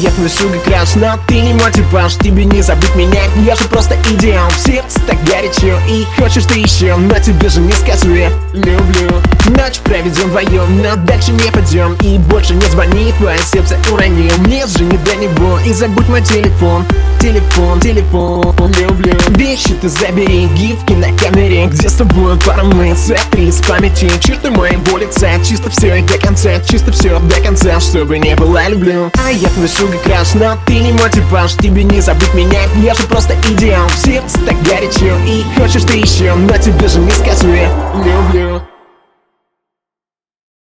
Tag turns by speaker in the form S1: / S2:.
S1: твой суга краш Но ты не мой типаж, тебе не забыть меня. Я же просто идеал, в сердце так горячо. И хочешь ты еще, но тебе же не скажу я Люблю. Ночь проведем вдвоем, но дальше не пойдем И больше не звони, твое сердце уронил. Мне же не до него, и забудь мой телефон. Телефон, телефон, люблю. Вещи ты забери, гифки на камере. Где с тобой пара мы сотри с памяти? Черты моего лица, чисто все и до конца. Чисто все до конца, чтобы не было люблю. А я твой суга краш, но ты не мой типаж. Тебе не забыть меня, я же просто идеал сердце так горячо, и хочешь ты еще Но тебе же не скажу. Я люблю